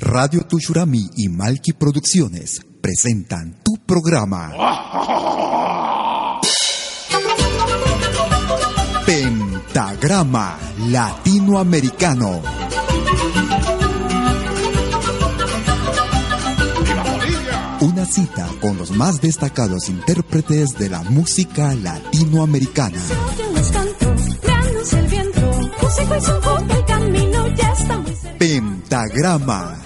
Radio Tushurami y Malki Producciones presentan tu programa. Pentagrama Latinoamericano. Una cita con los más destacados intérpretes de la música latinoamericana. Pentagrama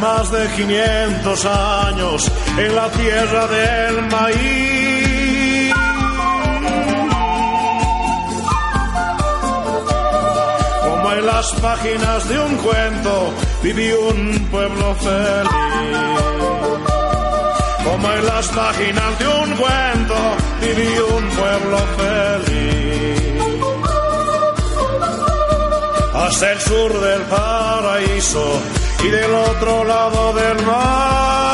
Más de 500 años en la tierra del maíz. Como en las páginas de un cuento vivió un pueblo feliz. Como en las páginas de un cuento vivió un pueblo feliz. Hasta el sur del paraíso y del otro lado del mar.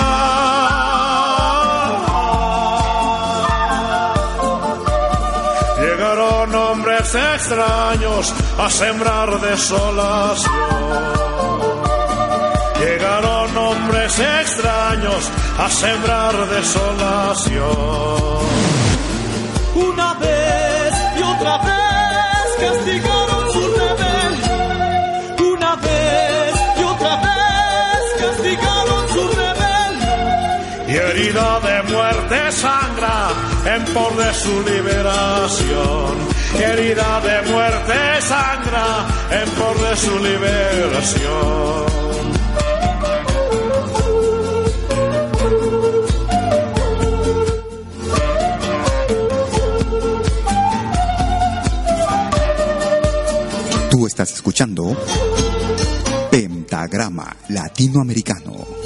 Llegaron hombres extraños a sembrar desolación. Llegaron hombres extraños a sembrar desolación. Una vez en por de su liberación. Herida de muerte sangra en por de su liberación. Tú estás escuchando Pentagrama Latinoamericano.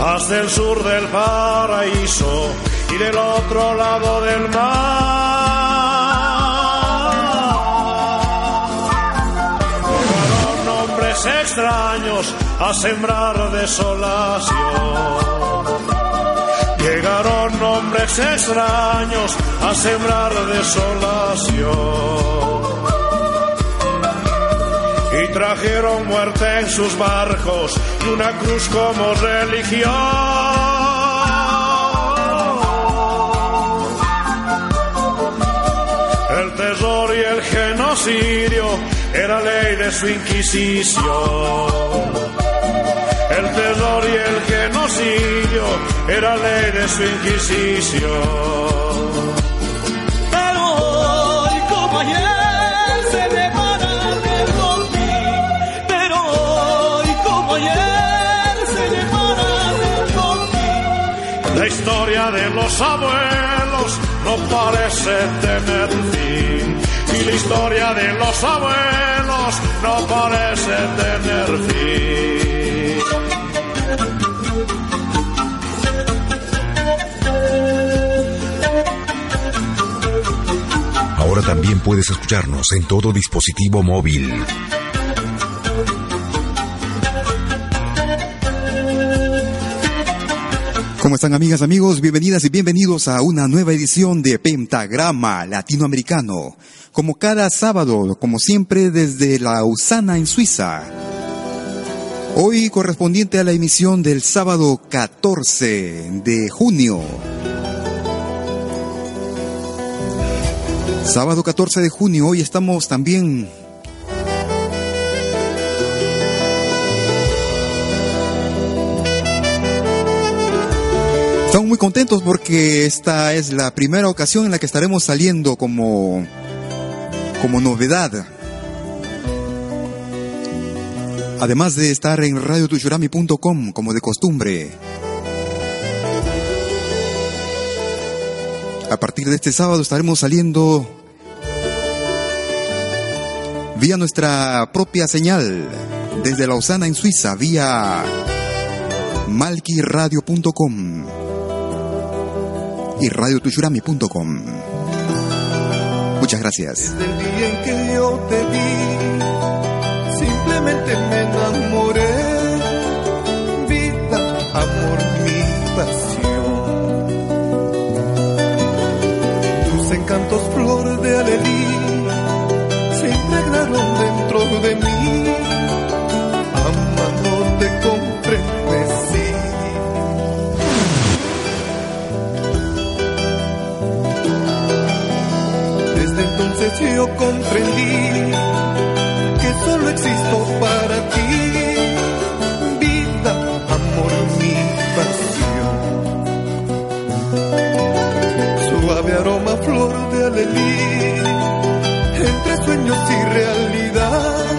Hasta el sur del paraíso y del otro lado del mar. Fueron hombres extraños a sembrar desolación. Llegaron hombres extraños a sembrar desolación. Y trajeron muerte en sus barcos y una cruz como religión. El terror y el genocidio era ley de su inquisición. El terror y el genocidio era ley de su inquisición. Historia de los abuelos no parece tener fin. Y la historia de los abuelos no parece tener fin. Ahora también puedes escucharnos en todo dispositivo móvil. ¿Cómo están amigas, amigos? Bienvenidas y bienvenidos a una nueva edición de Pentagrama Latinoamericano. Como cada sábado, como siempre desde Lausana en Suiza. Hoy correspondiente a la emisión del sábado 14 de junio. Sábado 14 de junio, hoy estamos también Estamos muy contentos porque esta es la primera ocasión en la que estaremos saliendo como, como novedad. Además de estar en radiotushurami.com como de costumbre. A partir de este sábado estaremos saliendo vía nuestra propia señal desde Lausana en Suiza, vía malquiradio.com y radiotushurami.com. Muchas gracias. Desde el día en que yo te vi, simplemente me enamoré. Vida, amor, mi pasión. Tus encantos, flor de alelí, se impregnaron dentro de mí. Amándote comprendecí. Yo comprendí que solo existo para ti. Vida, amor, mi pasión. Suave aroma, flor de alelí, entre sueños y realidad.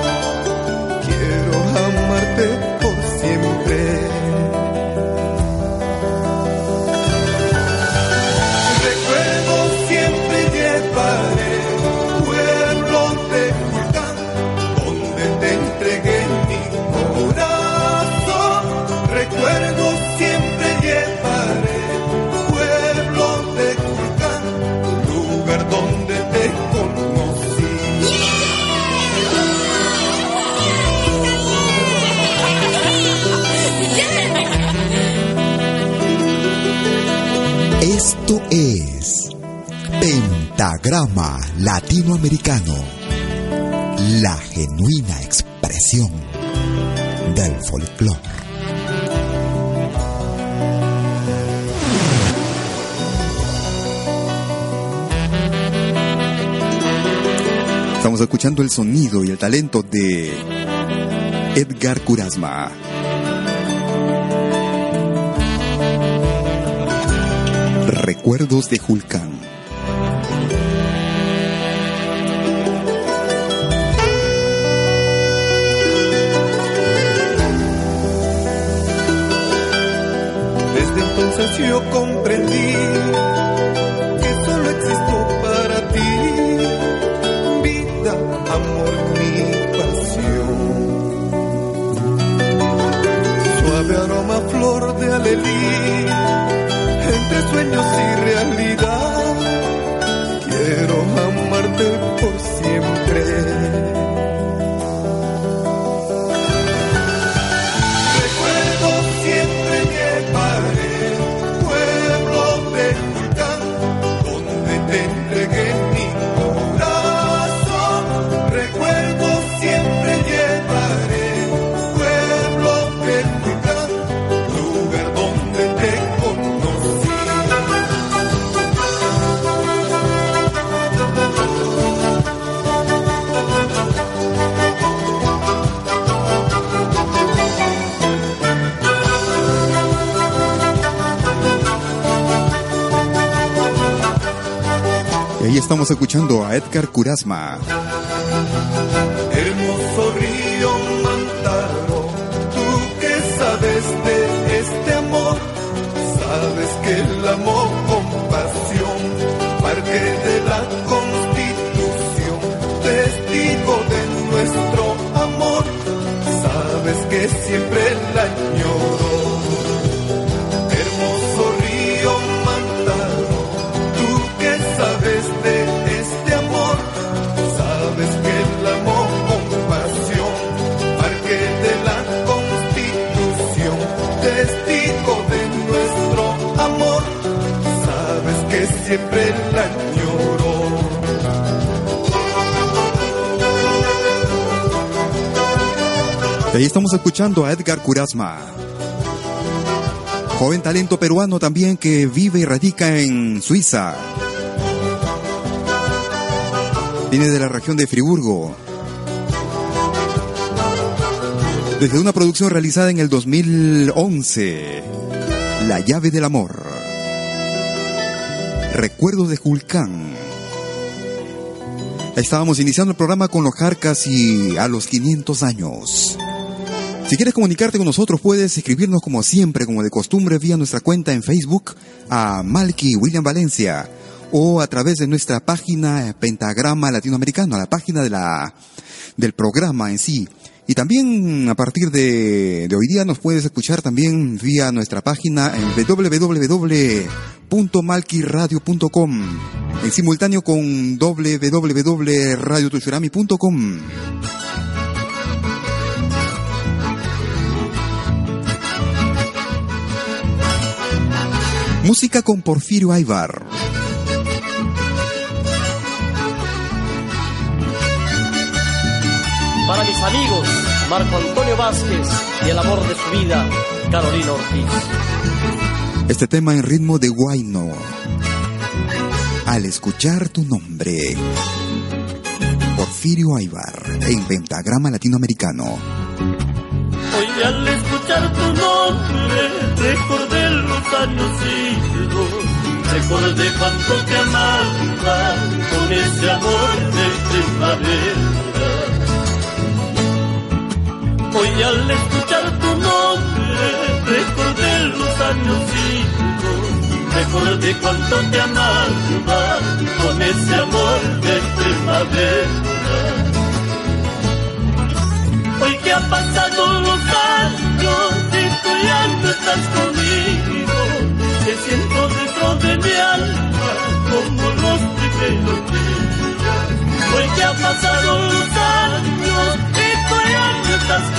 Pentagrama Latinoamericano, la genuina expresión del folclore. Estamos escuchando el sonido y el talento de Edgar Curasma. Recuerdos de Julcán. Yo comprendí que solo existo para ti. Vida, amor, mi pasión. Suave aroma, flor de alelí, entre sueños y Y ahí estamos escuchando a Edgar Curasma. Siempre la añoro. Y ahí estamos escuchando a Edgar Curasma. Joven talento peruano también que vive y radica en Suiza. Viene de la región de Friburgo. Desde una producción realizada en el 2011, La llave del amor. Recuerdos de Julcán. Estábamos iniciando el programa con los Jarcas y a los 500 años. Si quieres comunicarte con nosotros, puedes escribirnos como siempre, como de costumbre, vía nuestra cuenta en Facebook a Malky William Valencia o a través de nuestra página Pentagrama Latinoamericano, la página de la, del programa en sí. Y también a partir de, de hoy día nos puedes escuchar también vía nuestra página en www.malkiradio.com en simultáneo con www.radiotushurami.com. Música con Porfirio Aybar. Para mis amigos, Marco Antonio Vázquez y el amor de su vida, Carolina Ortiz. Este tema en ritmo de guayno. Al escuchar tu nombre. Porfirio Aybar en Pentagrama Latinoamericano. Hoy al escuchar tu nombre recordé los años idos, recordé cuánto te amaba con ese amor de primavera. Hoy al escuchar tu nombre recordé los años idos, recordé cuánto te amaba con ese amor de primavera. Hoy que han pasado los años y tú ya no estás conmigo, te siento dentro de mi alma como los primeros días. Hoy que han pasado los años y tú ya no estás conmigo,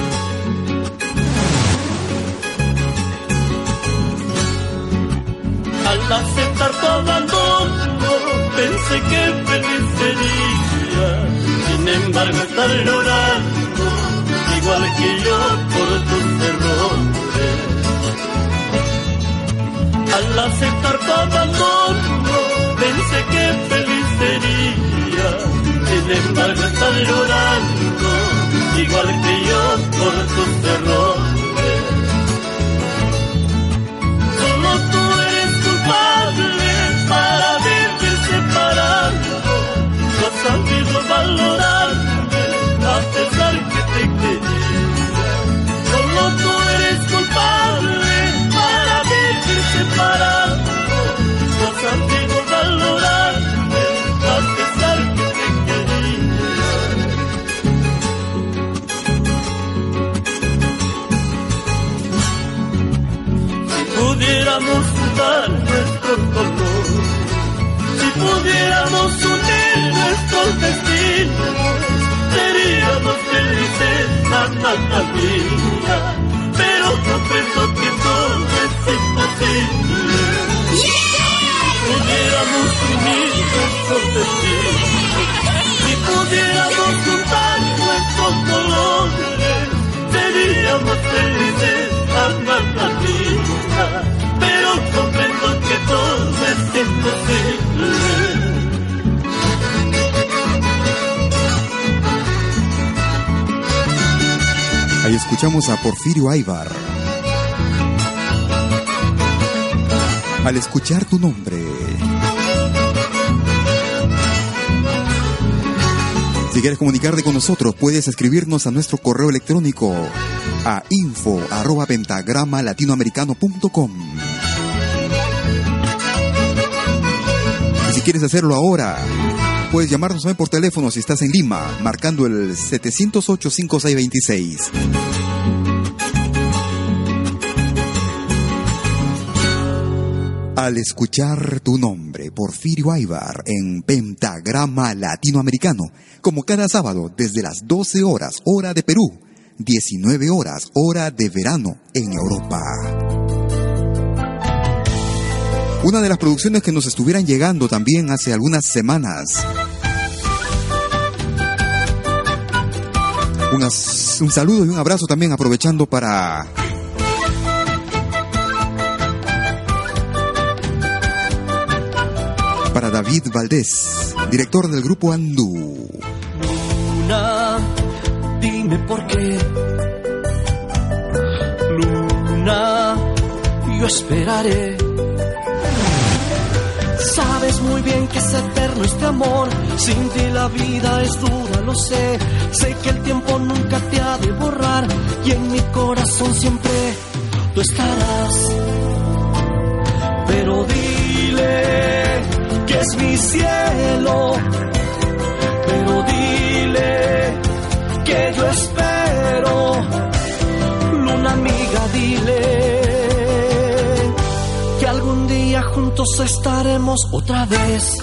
Sin embargo, estar llorando, igual que yo, por tus errores. Al aceptar tu abandono, pensé que feliz sería. Sin embargo, estar llorando, igual que yo, por tus errores. Solo tú eres culpable para vivir separado. No has sabido pudiéramos nuestro dolor, si pudiéramos unir nuestros destinos, seríamos felices hasta la vida. Pero comprendo que todo es imposible. Si Pudiéramos unir nuestros destinos, si pudiéramos juntar nuestros dolores, seríamos felices hasta la. Ahí escuchamos a Porfirio Aybar. Al escuchar tu nombre, Si quieres comunicarte con nosotros, puedes escribirnos a nuestro correo electrónico a info arroba pentagrama latinoamericano.com. si quieres hacerlo ahora, puedes llamarnos por teléfono si estás en Lima, marcando el 708-5626. Al escuchar tu nombre, Porfirio Aybar, en Pentagrama Latinoamericano, como cada sábado desde las 12 horas, hora de Perú, 19 horas, hora de verano en Europa. Una de las producciones que nos estuvieran llegando también hace algunas semanas. Un saludo y un abrazo también aprovechando para para David Valdés, director del grupo Andú. Luna, dime por qué. Luna, yo esperaré. Sabes muy bien que es eterno este amor. Sin ti la vida es dura, lo sé. Sé que el tiempo nunca te ha de borrar. Y en mi corazón siempre tú estarás. Pero dile que es mi cielo pero dile que yo espero. Luna amiga, dile juntos estaremos otra vez.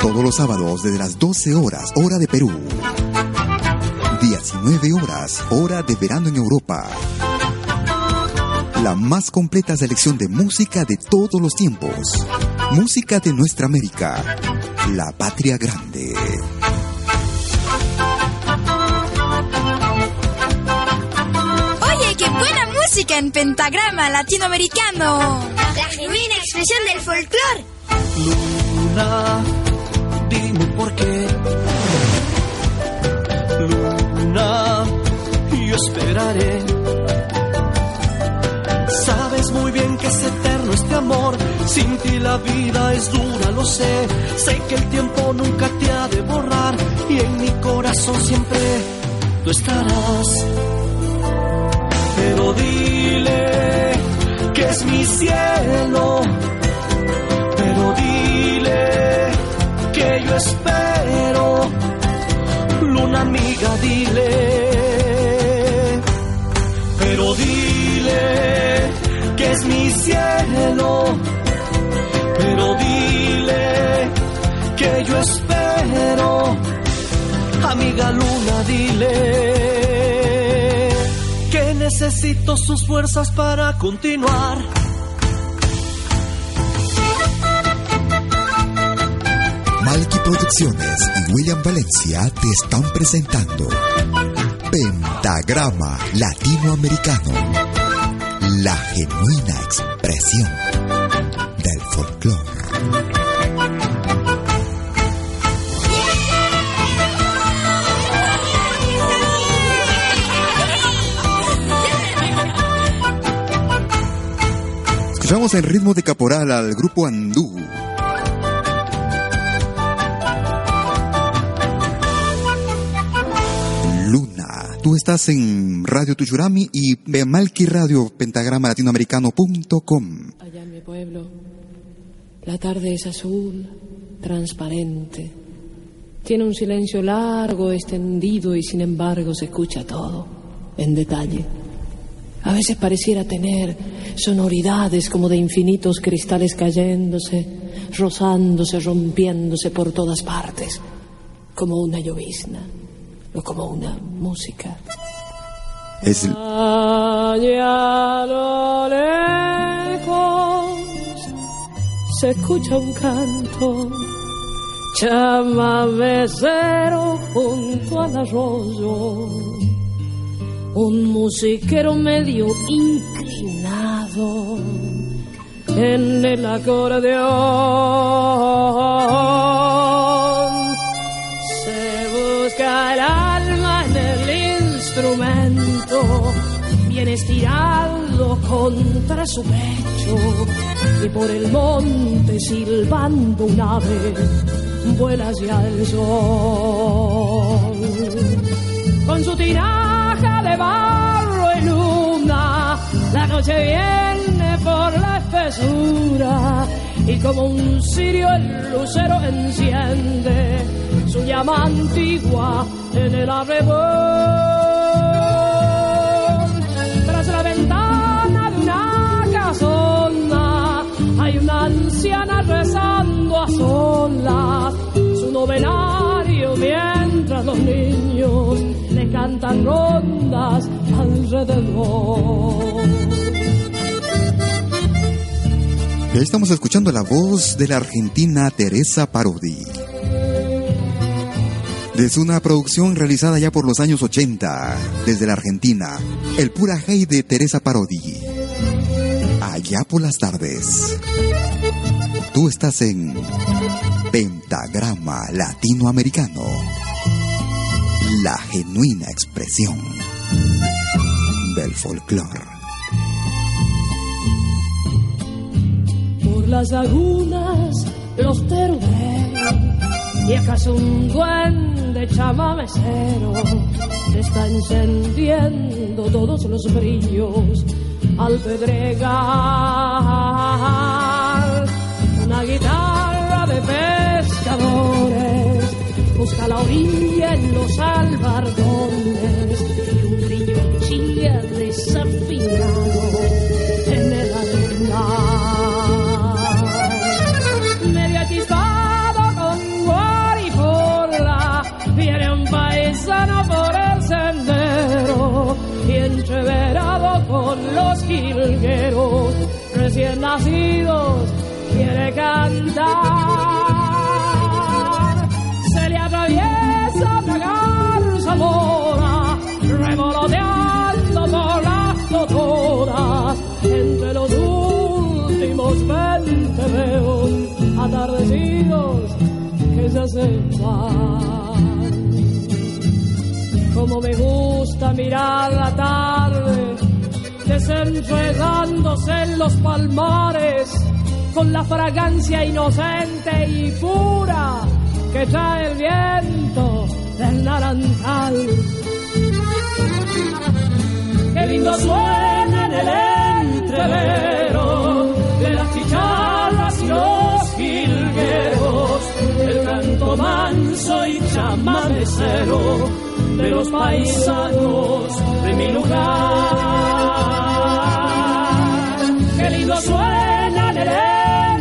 Todos los sábados desde las 12 horas, hora de Perú. 19 horas, hora de verano en Europa. La más completa selección de música de todos los tiempos. Música de nuestra América. La patria grande. Música en pentagrama latinoamericano. La genuina expresión del folclore. Luna, dime por qué. Luna, yo esperaré. Sabes muy bien que es eterno este amor. Sin ti la vida es dura, lo sé. Sé que el tiempo nunca te ha de borrar. Y en mi corazón siempre tú estarás. Pero dile que es mi cielo pero dile que yo espero. Luna amiga, dile, pero dile que es mi cielo, pero dile que yo espero. Amiga Luna, dile necesito sus fuerzas para continuar. Malky Producciones y William Valencia te están presentando Pentagrama Latinoamericano, la genuina expresión del folclore. Escuchamos en ritmo de caporal al grupo Andú. Luna, tú estás en Radio Tuchurami y Malki Radio Pentagrama Latinoamericano.com. Allá en mi pueblo, la tarde es azul, transparente. Tiene un silencio largo, extendido y sin embargo se escucha todo, en detalle. A veces pareciera tener sonoridades como de infinitos cristales cayéndose, rozándose, rompiéndose por todas partes, como una llovizna o como una música. Es Allá a lo lejos se escucha un canto chamamecero junto al arroyo. Un musiquero medio inclinado en el acordeón. el alma en el instrumento, bien estirado contra su pecho, y por el monte silbando un ave, vuela hacia el sol. Con su de barro y luna, la noche viene por la espesura y como un cirio el lucero enciende su llama antigua en el arrebol. Tras la ventana de una casona hay una anciana rezando a solas su novenario mientras los niños cantan rondas alrededor. Estamos escuchando la voz de la argentina Teresa Parodi. Desde una producción realizada ya por los años 80, desde la Argentina, el pura hey de Teresa Parodi. Allá por las tardes. Tú estás en Pentagrama Latinoamericano. La genuina expresión del folclore. Por las lagunas los teruderos y acaso un duende chamamecero está encendiendo todos los brillos al pedregal. Una guitarra de pescadores busca la orilla en los albardones y un chilla desafinado en el arenal. Media chispado con guaripola viene un paisano por el sendero y entreverado con los jilgueros recién nacidos quiere cantar. Revoloteando por las totoras, entre los últimos veinte veo atardecidos que se acercan. Como me gusta mirar la tarde, desenredándose en los palmares, con la fragancia inocente y pura que trae el viento del naranjal. Qué lindo suena en el entrevero de las chicharras y los jilgueros, el canto manso y chamamecero de los paisanos de mi lugar. Qué lindo suena en el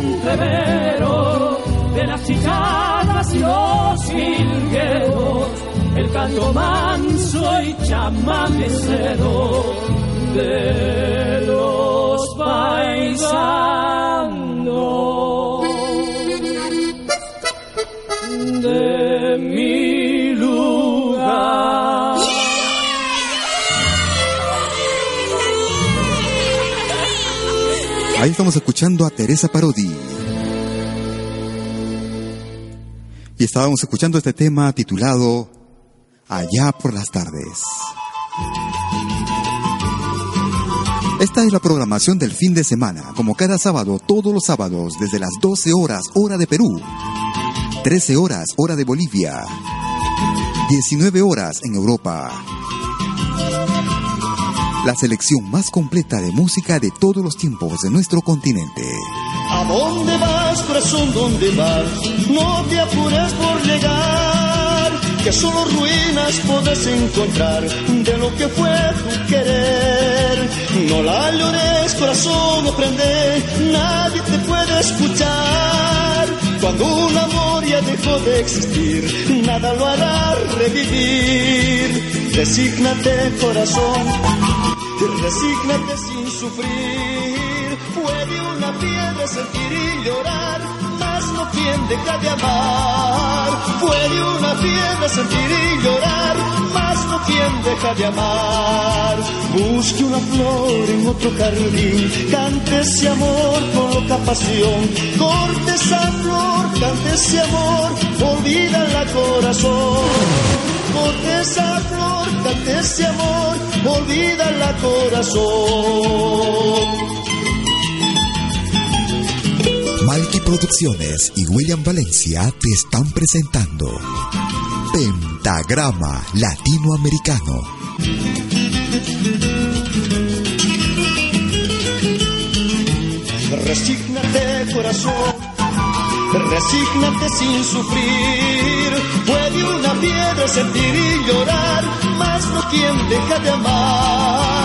entrevero de las chicharras y los jilgueros, el canto manso y chamamecero de los paisanos de mi lugar. Ahí estamos escuchando a Teresa Parodi. Y estábamos escuchando este tema titulado Allá por las tardes. Esta es la programación del fin de semana, como cada sábado, todos los sábados, desde las 12 horas, hora de Perú, 13 horas, hora de Bolivia, 19 horas en Europa. La selección más completa de música de todos los tiempos de nuestro continente. ¿A dónde vas, corazón? ¿Dónde vas? No te apures por llegar, que solo ruinas puedes encontrar de lo que fue tu querer. No la llores, corazón, no prende, nadie te puede escuchar. Cuando un amor ya dejó de existir, nada lo hará revivir. Resígnate, corazón, resígnate sin sufrir. Puede una piedra sentir y llorar, quien deja de amar. Puede una piedra sentir y llorar, mas no quien deja de amar. Busque una flor en otro jardín, cante ese amor con loca pasión. Corte esa flor, cante ese amor, olvida la corazón. corte esa flor, cante ese amor, olvida la corazón. Malky Producciones y William Valencia te están presentando Pentagrama Latinoamericano. Resígnate corazón, resígnate sin sufrir. Puede una piedra sentir y llorar, mas no quien deja de amar.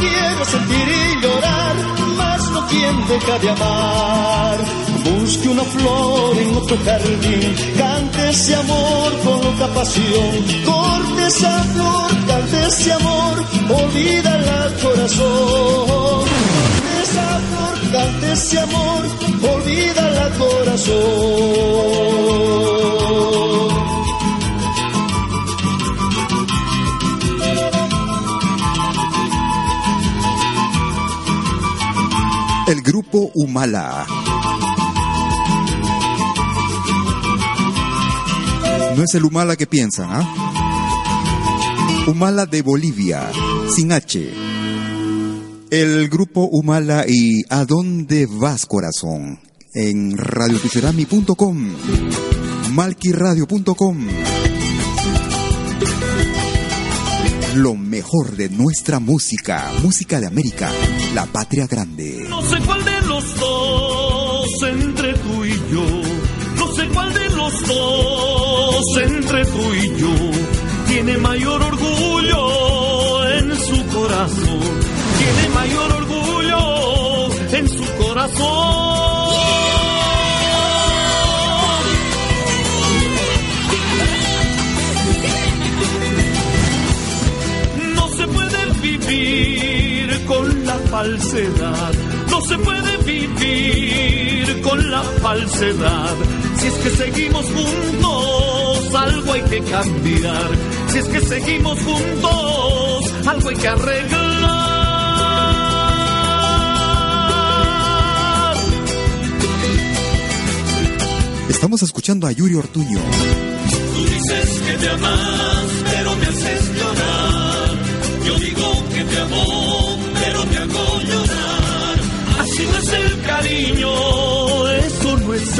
Piedra sentir y llorar, mas no quien deja de amar. Busque una flor en otro jardín, cante ese amor con otra pasión. Corte esa flor, cante ese amor, olvida la corazón. Corte esa flor, cante ese amor, olvida la corazón. El grupo Humala. No es el Humala que piensan, ¿ah? Humala de Bolivia, sin H. El grupo Humala y ¿A dónde vas, corazón? En radiotucerami.com, malquiradio.com. Lo mejor de nuestra música, música de América, la patria grande. No sé cuál de los dos entre tú y yo. No sé cuál de los dos entre tú y yo tiene mayor orgullo en su corazón. Tiene mayor orgullo en su corazón. Falsedad. No se puede vivir con la falsedad. Si es que seguimos juntos, algo hay que cambiar. Si es que seguimos juntos, algo hay que arreglar. Estamos escuchando a Yuri Ortuño. Tú dices que me amas, pero me haces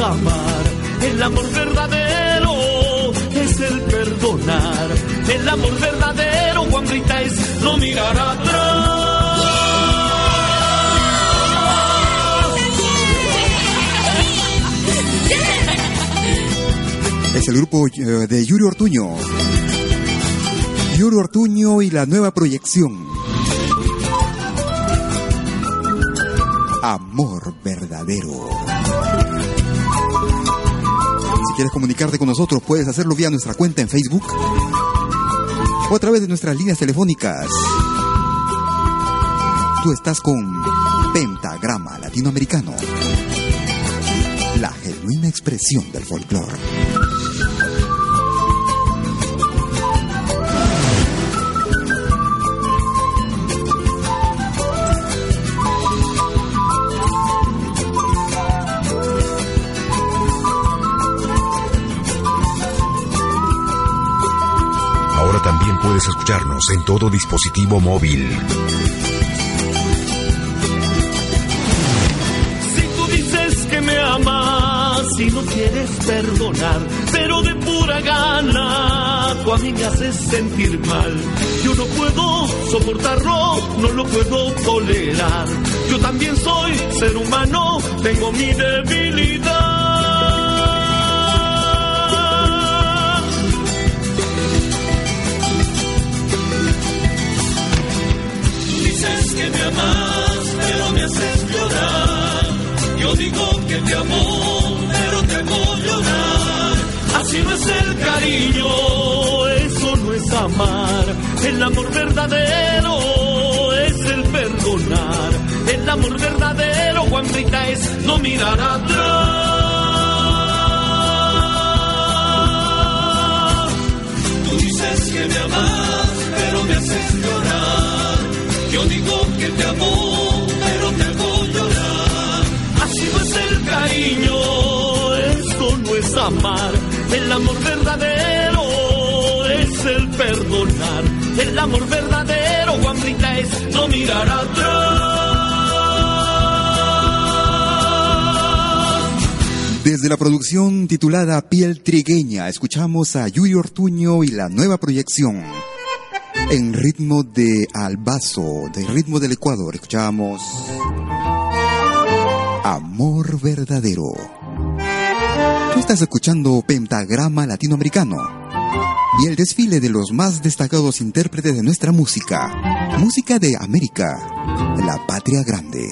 El amor verdadero es el perdonar. El amor verdadero, Juan Rita, es no mirar atrás. Es el grupo eh, de Yuri Ortuño. Yuri Ortuño y la nueva proyección. Amor verdadero. Quieres comunicarte con nosotros, puedes hacerlo vía nuestra cuenta en Facebook o a través de nuestras líneas telefónicas. Tú estás con Pentagrama Latinoamericano, la genuina expresión del folclore. Puedes escucharnos en todo dispositivo móvil. Si tú dices que me amas y no quieres perdonar, pero de pura gana tú a mí me haces sentir mal. Yo no puedo soportarlo, no lo puedo tolerar. Yo también soy ser humano, tengo mi debilidad. Pero me haces llorar. Yo digo que te amo, pero te hago llorar. Así no es el cariño, eso no es amar. El amor verdadero es el perdonar. El amor verdadero, Juan Rita, es no mirar atrás. Tú dices que me amas, pero me haces llorar. Yo digo que te amo, pero te hago llorar. Así no es el cariño, eso no es amar. El amor verdadero perdonar. El amor verdadero, Juanita, es no mirar atrás. Desde la producción titulada Piel Trigueña, escuchamos a Yuri Ortuño y la nueva proyección. En ritmo de Albazo, de ritmo del Ecuador, escuchamos Amor Verdadero. Tú estás escuchando Pentagrama Latinoamericano y el desfile de los más destacados intérpretes de nuestra música, música de América, la patria grande.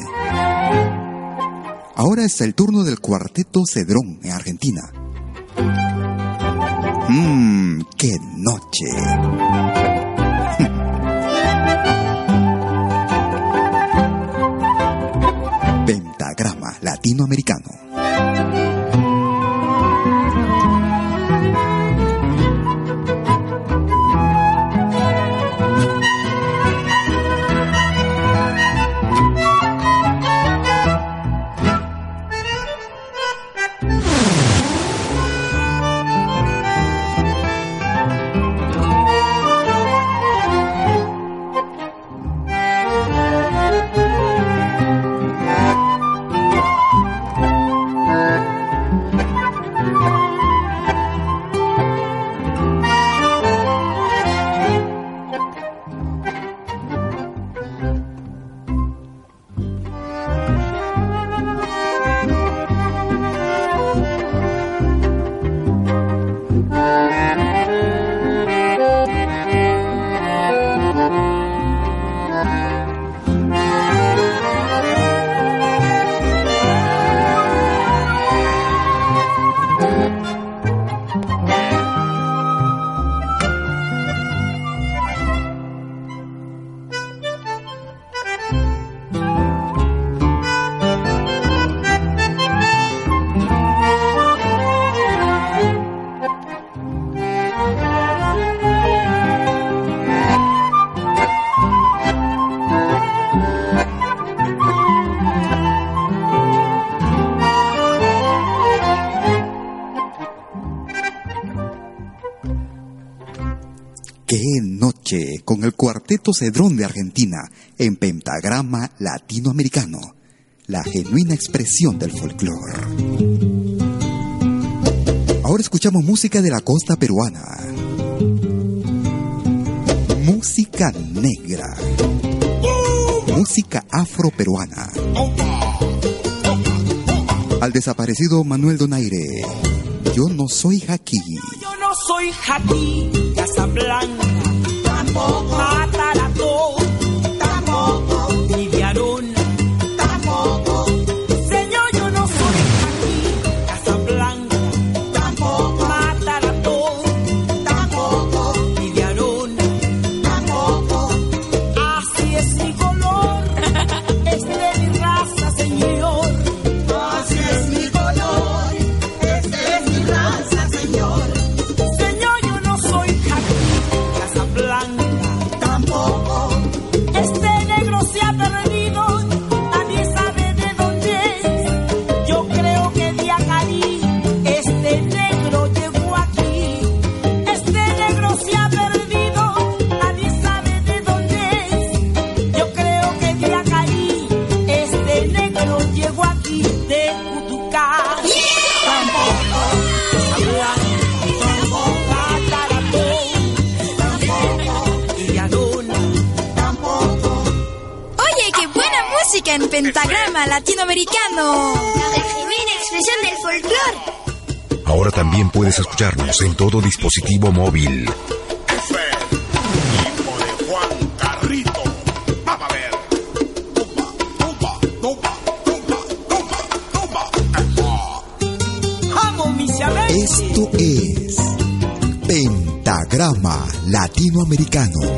Ahora es el turno del cuarteto Cedrón en Argentina. Mmm, qué noche. Latinoamericano. Cuarteto Cedrón de Argentina en pentagrama latinoamericano, la genuina expresión del folclore. Ahora escuchamos música de la costa peruana. Música negra. Música afroperuana. Al desaparecido Manuel Donaire. Yo no soy Jaqui. Yo no soy Jaqui, Casablanca, tampoco Matarató, tampoco puedes escucharnos en todo dispositivo móvil. Esto es Pentagrama Latinoamericano.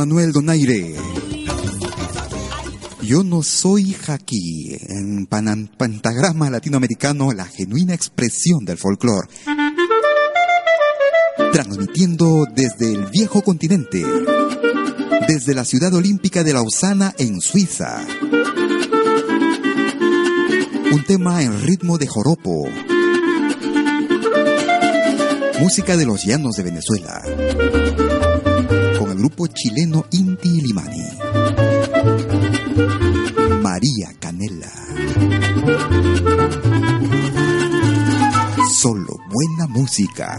Manuel Donaire. Yo no soy Jaqui, en pan- pentagrama latinoamericano, la genuina expresión del folclore. Transmitiendo desde el viejo continente, desde la ciudad olímpica de Lausana en Suiza. Un tema en ritmo de joropo. Música de los llanos de Venezuela. Chileno Inti Limani. María Canela. Solo buena música.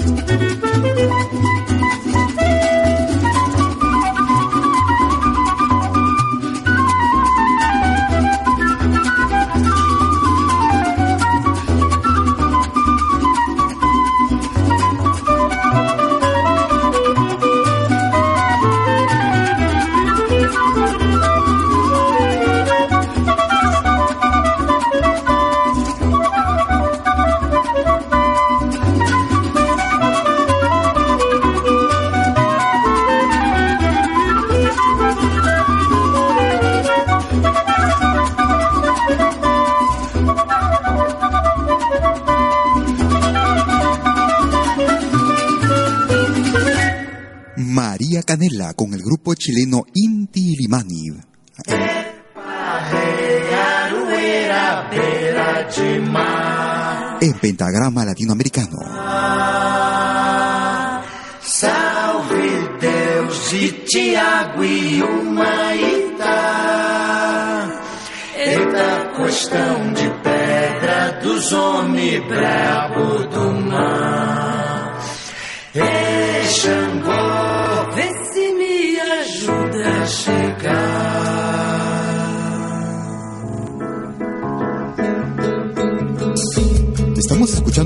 Chileno Inti Limani. En pentagrama latinoamericano. Salve Deus de Tiago e Humaitá. Eita costão de pedra dos homens brabo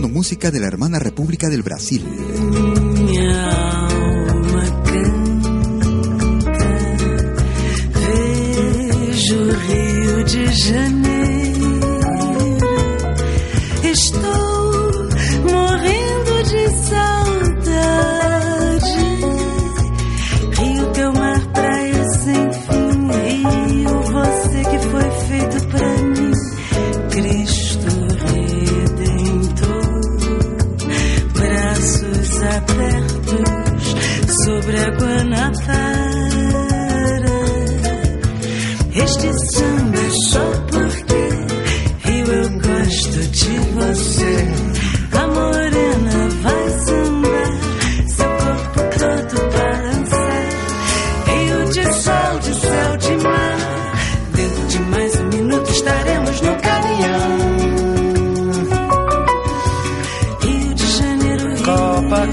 música de la hermana República del Brasil.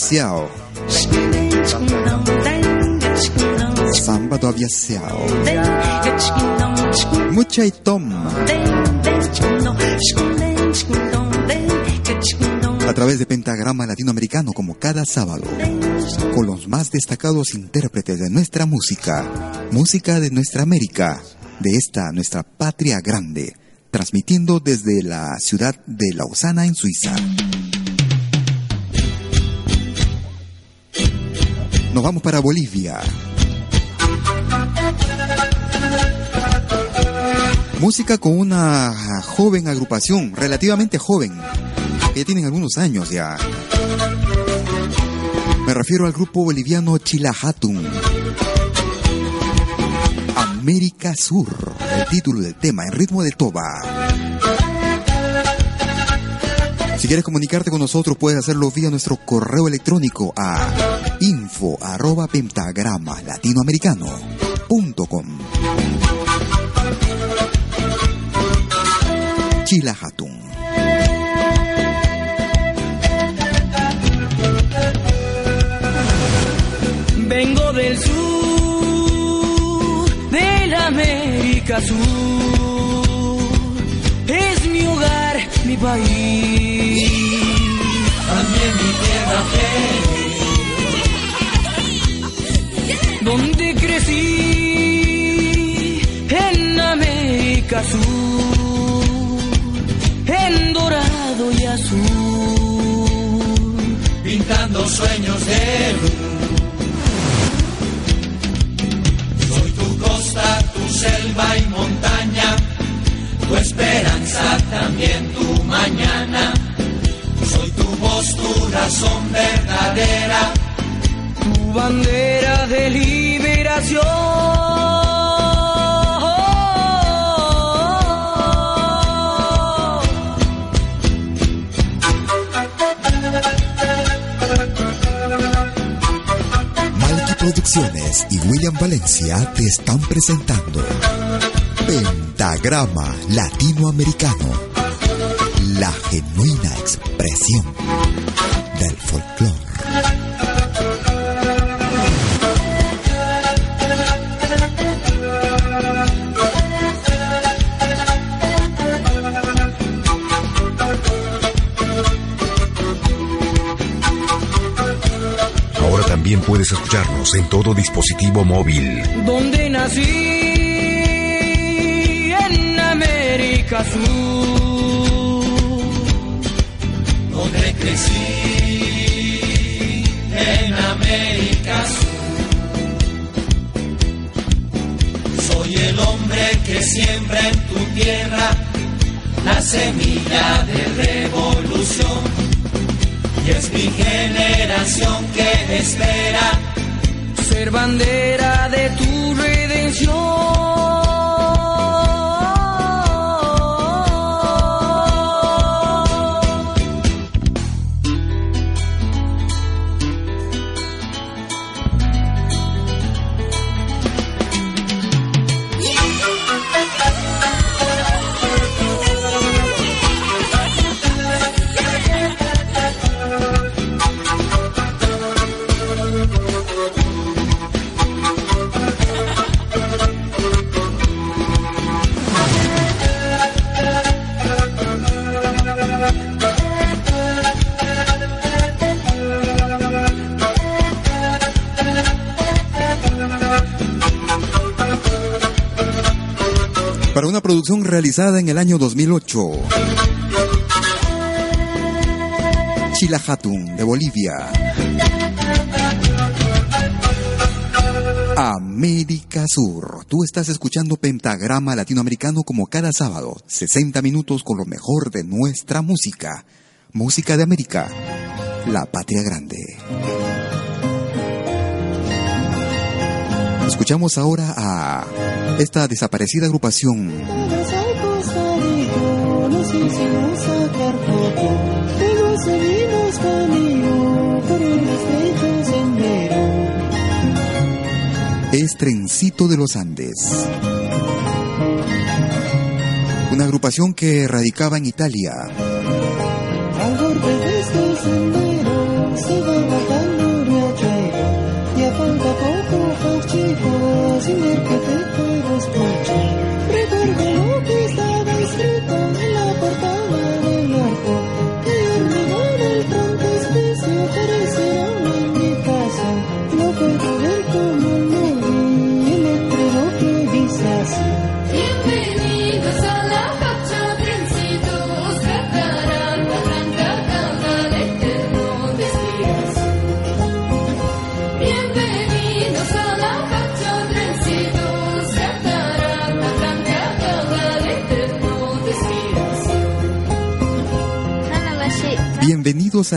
Aviaciao. Samba do. Mucha y toma. A través de Pentagrama Latinoamericano como cada sábado, con los más destacados intérpretes de nuestra música, música de nuestra América, de esta nuestra patria grande, transmitiendo desde la ciudad de Lausana en Suiza. Nos vamos para Bolivia. Música con una joven agrupación, relativamente joven, que ya tienen algunos años ya. Me refiero al grupo boliviano Chilahatun. América Sur, el título del tema en ritmo de toba. Si quieres comunicarte con nosotros, puedes hacerlo vía nuestro correo electrónico a info arroba pentagrama latinoamericano.com. Chila Hatun. Vengo del sur, de la América Sur. Es mi hogar, mi país. También mi tierra feliz. Donde crecí, en América Sur. En dorado y azul. Pintando sueños de luz. Soy tu costa, tu selva y montaña, tu esperanza también tu mañana. Soy tu voz, tu razón verdadera, bandera de liberación. Producciones y William Valencia te están presentando Pentagrama Latinoamericano, la genuina expresión puedes escucharnos en todo dispositivo móvil. donde nací en América Sur, donde crecí en América Sur. Soy el hombre que siembra en tu tierra la semilla de revolución. Es mi generación que espera ser bandera de tu redención. Realizada en el año 2008. Chilahatun de Bolivia. América Sur. Tú estás escuchando Pentagrama Latinoamericano como cada sábado, 60 minutos con lo mejor de nuestra música. Música de América, la patria grande. Escuchamos ahora a esta desaparecida agrupación es Trencito de los Andes. Una agrupación que radicaba en Italia. Chico sin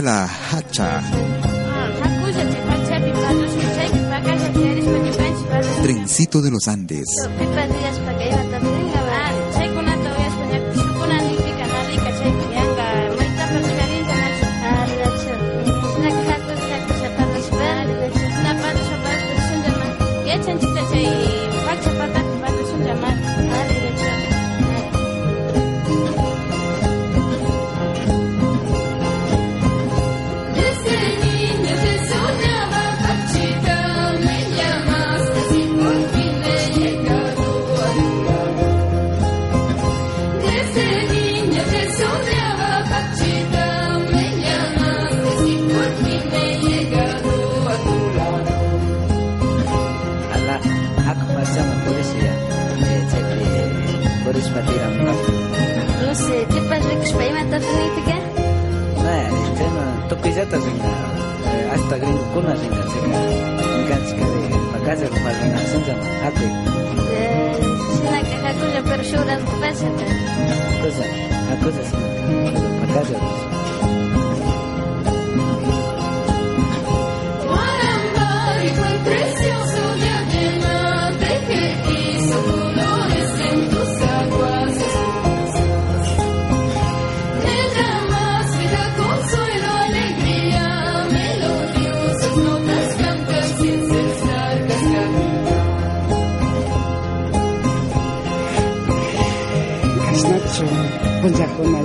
La Hacha, trencito de los Andes.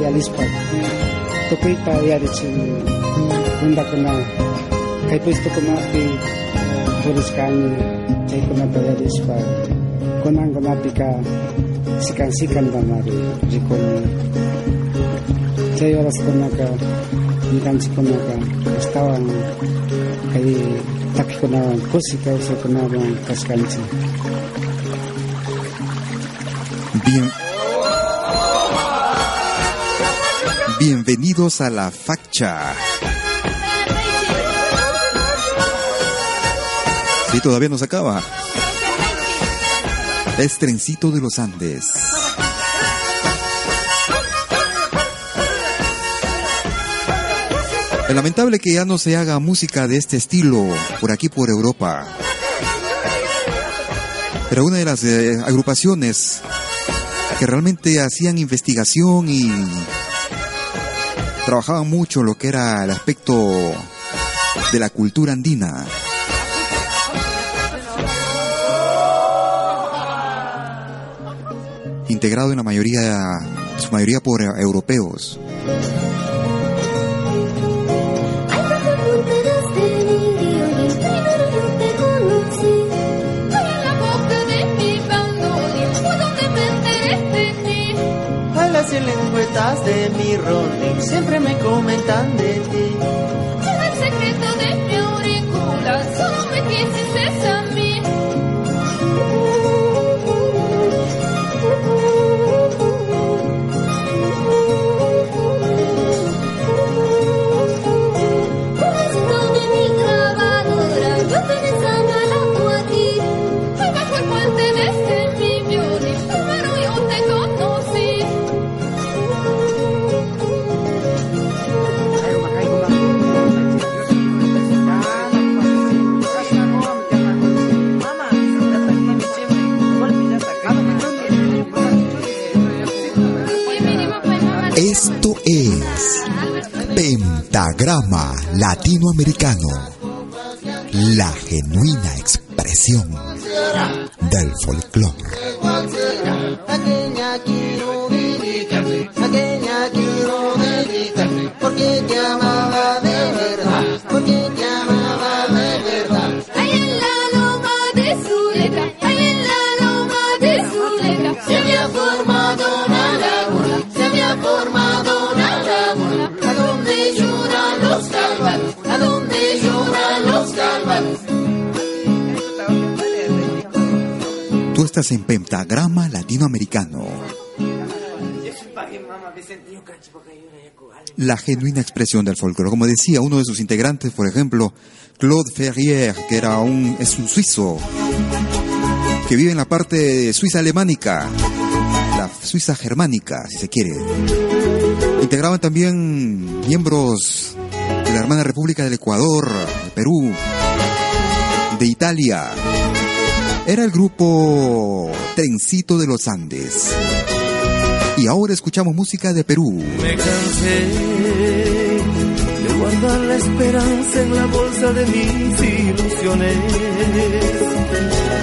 realist-part. Tukoy pa yarit sa bunda ko na kay pwesto ko mapi ah, pulis kami kay ko na pa realist-part. Kunang gumapi ka sikan-sikan ba mari di ko ni kay oras ko na ka ikan si ko na ka kastawan kay taki ko na kusikaw sa ko na kaskansi Bien. Bienvenidos a la Facha. Sí, todavía no se acaba. Es trencito de los Andes. Es lamentable que ya no se haga música de este estilo por aquí por Europa. Pero una de las eh, agrupaciones que realmente hacían investigación y trabajaban mucho lo que era el aspecto de la cultura andina. Integrado en la mayoría, su mayoría por europeos. De mi Ronnie siempre me comentan de ti. Pentagrama Latinoamericano. La genuina expresión del folclore. Como decía uno de sus integrantes, por ejemplo, Claude Ferrier, que era un, es un suizo que vive en la parte suiza alemánica, la Suiza germánica, si se quiere. Integraban también miembros República del Ecuador, de Perú, de Italia. Era el grupo Trencito de los Andes. Y ahora escuchamos música de Perú. Me cansé de guardar la esperanza en la bolsa de mis ilusiones.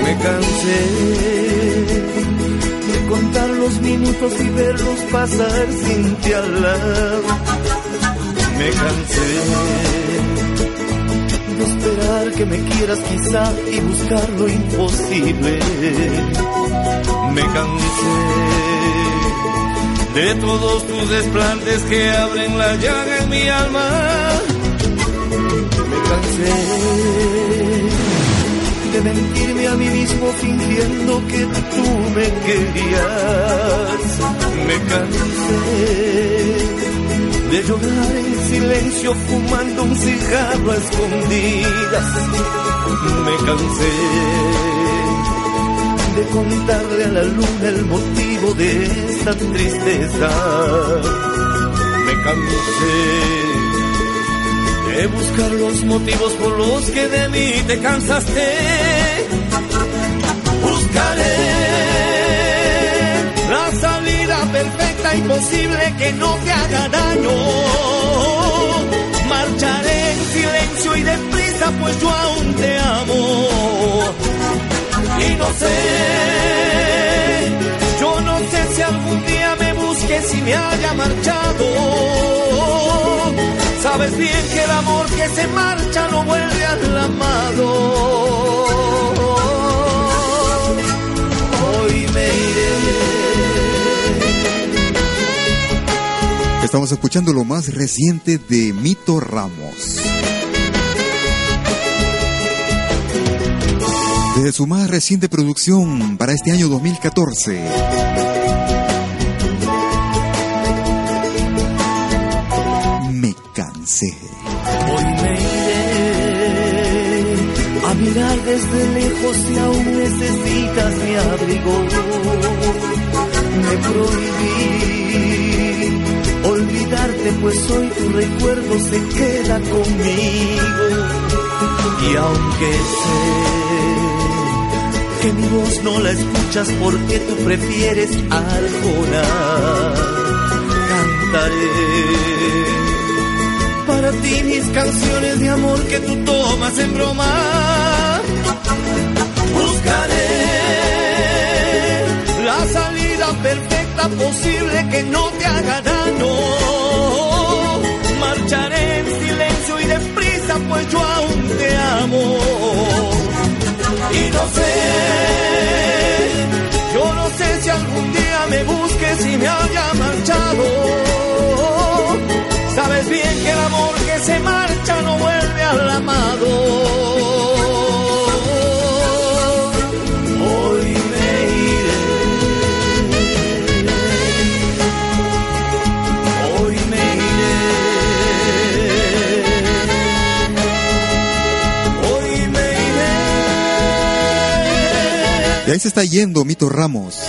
Me cansé de contar los minutos y verlos pasar sin ti al. Me cansé esperar que me quieras quizá y buscar lo imposible. Me cansé de todos tus desplantes que abren la llaga en mi alma. Me cansé de mentirme a mí mismo fingiendo que tú me querías. Me cansé de llorar en silencio fumando un cigarro a escondidas. Me cansé de contarle a la luna el motivo de esta tristeza. Me cansé de buscar los motivos por los que de mí te cansaste. Buscaré imposible que no te haga daño. Marcharé en silencio y deprisa, pues yo aún te amo y no sé, yo no sé si algún día me busques y me haya marchado. Sabes bien que el amor que se marcha no vuelve al amado. Estamos escuchando lo más reciente de Mito Ramos. Desde su más reciente producción para este año 2014. Me cansé. Hoy me iré a mirar desde lejos si aún necesitas mi abrigo. Me prohibí pues hoy tu recuerdo se queda conmigo. Y aunque sé que mi voz no la escuchas porque tú prefieres Arjona, cantaré para ti mis canciones de amor que tú tomas en broma. Buscaré la salida perfecta posible que no te haga daño. Marcharé en silencio y deprisa, pues yo aún te amo. Y no sé, yo no sé si algún día me busques y me haya marchado. Sabes bien que el amor que se marcha no vuelve al amado. Ahí se está yendo Mito Ramos.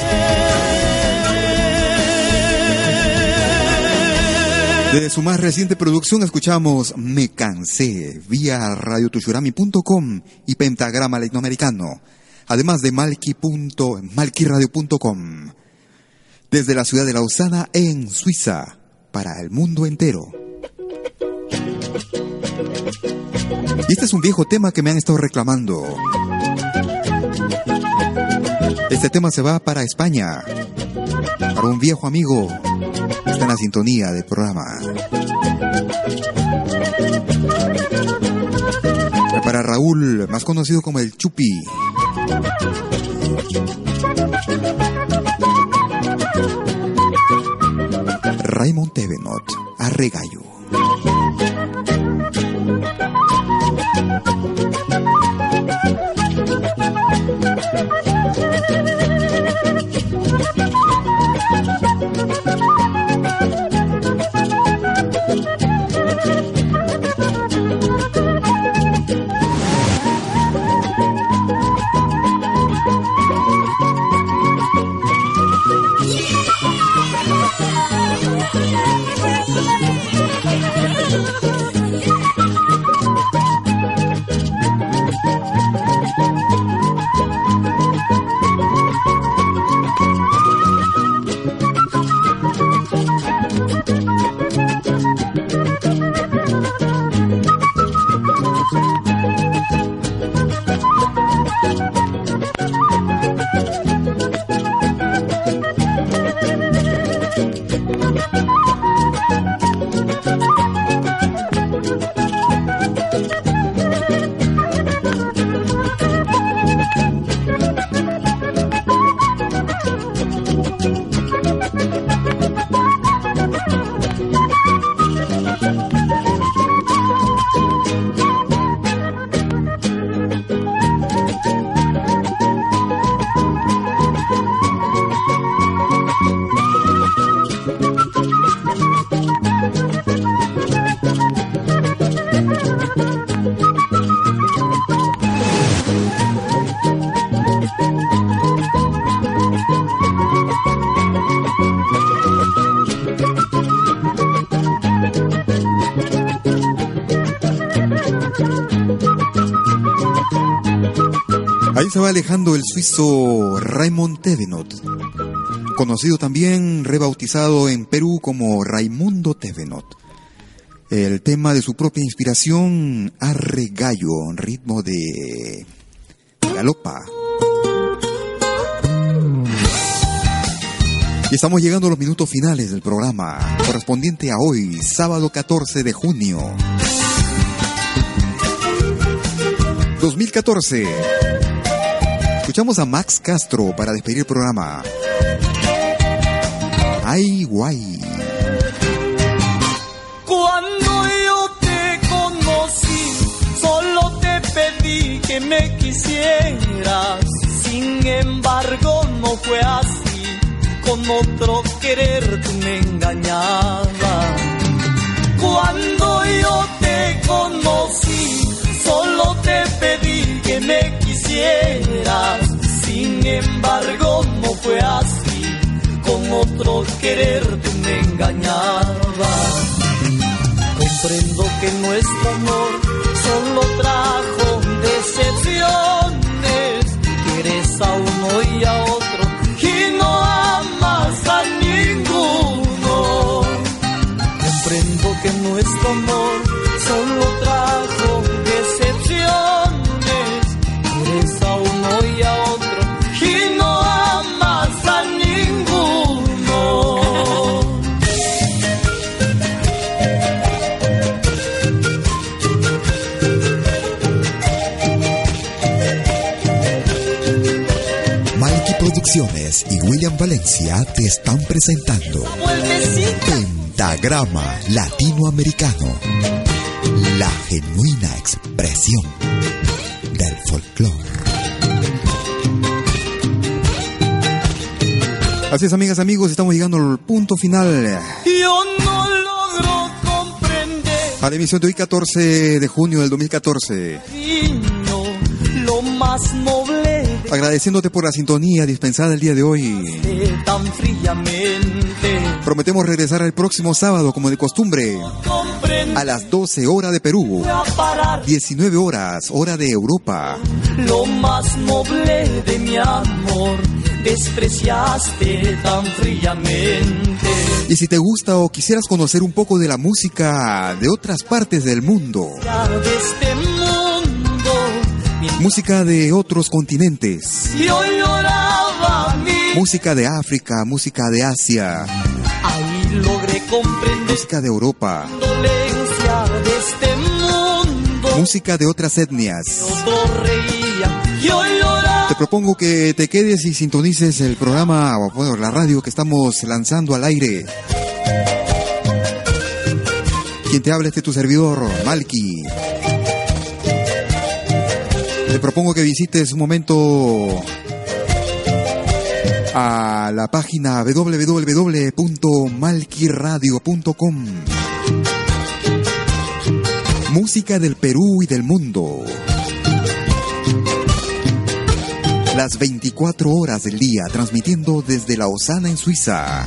Desde su más reciente producción escuchamos Me Cansé vía radiotushurami.com y Pentagrama Latinoamericano, además de malkiradio.com. Desde la ciudad de Lausana en Suiza, para el mundo entero. Y este es un viejo tema que me han estado reclamando. Este tema se va para España, para un viejo amigo. Está en la sintonía del programa. Para Raúl, más conocido como el Chupi. Raymond Tevenot, a regallo. Se va alejando el suizo Raymond Tevenot, conocido también, rebautizado en Perú como Raimundo Tevenot. El tema de su propia inspiración, Arre Gallo, ritmo de galopa. Y estamos llegando a los minutos finales del programa, correspondiente a hoy, sábado 14 de junio. 2014. Escuchamos a Max Castro para despedir el programa. Ay, guay. Cuando yo te conocí, solo te pedí que me quisieras. Sin embargo, no fue así. Con otro querer tú me engañabas. Cuando yo te conocí, solo te pedí que me quisieras. Sin embargo, no fue así. Con otro querer tú me engañabas. Comprendo que nuestro amor solo trajo decepciones. Quieres a uno y a otro Producciones y William Valencia te están presentando Pentagrama Latinoamericano, la genuina expresión del folclore. Así es, amigas, amigos, estamos llegando al punto final Yo no logro comprender, a la emisión de hoy, 14 de junio del 2014. niño, lo más noble Agradeciéndote por la sintonía dispensada el día de hoy. Prometemos regresar el próximo sábado, como de costumbre, a las 12 horas de Perú, a parar 19 horas, hora de Europa. lo más noble de mi amor. Despreciaste tan fríamente. Y si te gusta o quisieras conocer un poco de la música de otras partes del mundo, este mundo, música de otros continentes, yo lloraba música de África, música de Asia, Ahí logré comprender música de Europa, de este mundo. música de otras etnias. Yo. Te propongo que te quedes y sintonices el programa, o bueno, la radio que estamos lanzando al aire. Quien te habla este tu servidor, Malky. Te propongo que visites un momento a la página www.malquiradio.com. Música del Perú y del mundo. Las 24 horas del día transmitiendo desde Lausana en Suiza.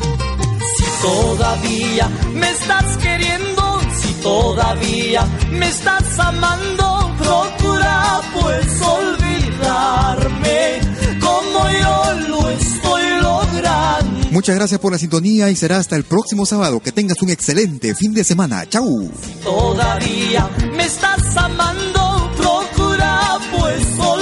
Si todavía me estás queriendo, si todavía me estás amando, pues olvidarme como yo lo estoy logrando. Muchas gracias por la sintonía y será hasta el próximo sábado. Que tengas un excelente fin de semana. ¡Chau! Todavía me estás amando, procura pues olvidarme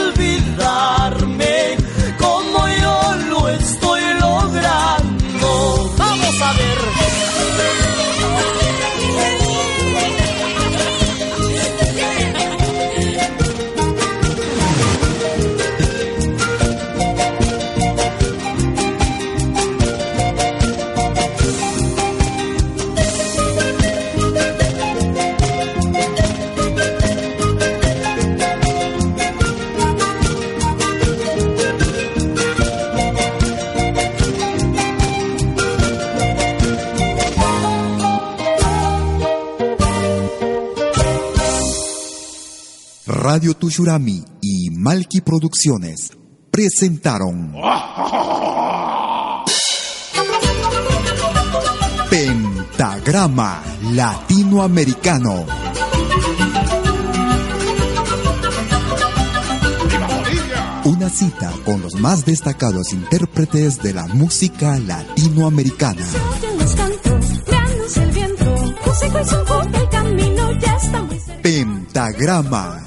Radio Tushurami y Malki Producciones presentaron Pentagrama Latinoamericano. Una cita con los más destacados intérpretes de la música latinoamericana. Pentagrama